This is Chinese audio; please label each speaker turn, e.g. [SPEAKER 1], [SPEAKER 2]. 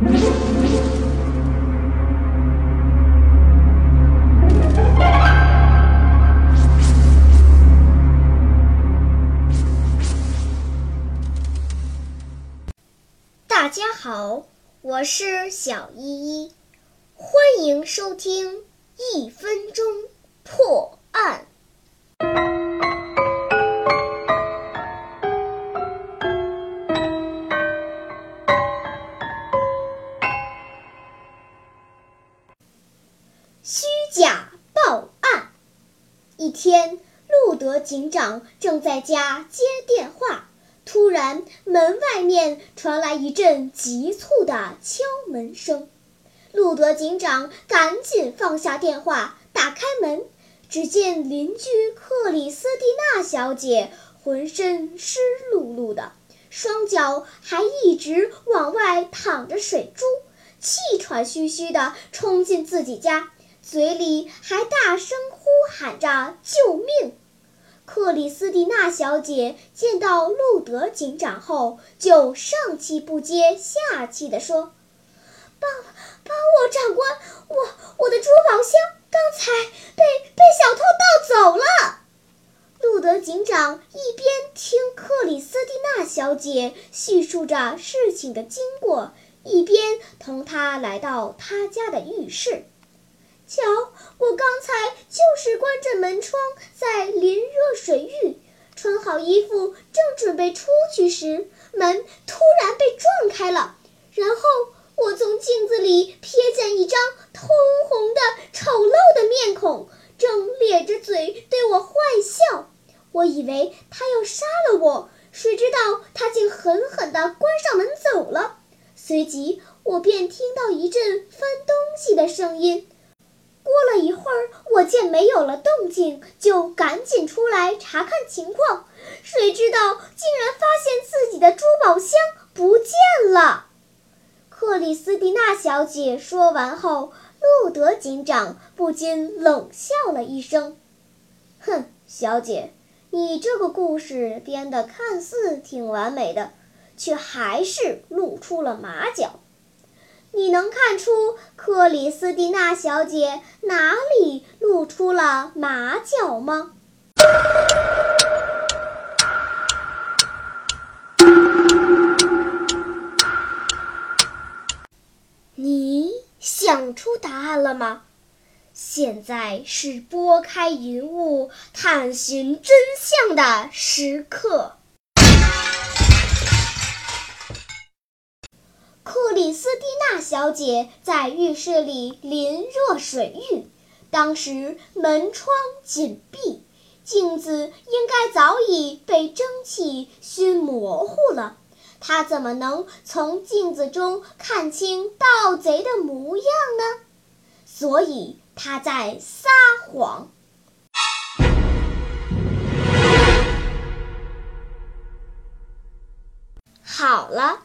[SPEAKER 1] 大家好，我是小依依，欢迎收听一分钟破。天，路德警长正在家接电话。突然，门外面传来一阵急促的敲门声。路德警长赶紧放下电话，打开门，只见邻居克里斯蒂娜小姐浑身湿漉漉的，双脚还一直往外淌着水珠，气喘吁吁地冲进自己家，嘴里还大声呼喊着救命。克里斯蒂娜小姐见到路德警长后，就上气不接下气地说：“帮帮我，长官，我我的珠宝箱刚才被被小偷盗走了。”路德警长一边听克里斯蒂娜小姐叙述着事情的经过，一边同她来到她家的浴室。瞧，我刚才就是关着门窗，在淋热水浴，穿好衣服，正准备出去时，门突然被撞开了，然后我从镜子里瞥见一张通红的、丑陋的面孔，正咧着嘴对我坏笑。我以为他要杀了我，谁知道他竟狠狠地关上门走了。随即，我便听到一阵翻东西的声音。过了一会儿，我见没有了动静，就赶紧出来查看情况。谁知道竟然发现自己的珠宝箱不见了。克里斯蒂娜小姐说完后，路德警长不禁冷笑了一声：“哼，小姐，你这个故事编得看似挺完美的，却还是露出了马脚。”你能看出克里斯蒂娜小姐哪里露出了马脚吗？你想出答案了吗？现在是拨开云雾探寻真相的时刻。小姐在浴室里淋热水浴，当时门窗紧闭，镜子应该早已被蒸汽熏模糊了。她怎么能从镜子中看清盗贼的模样呢？所以她在撒谎。好了。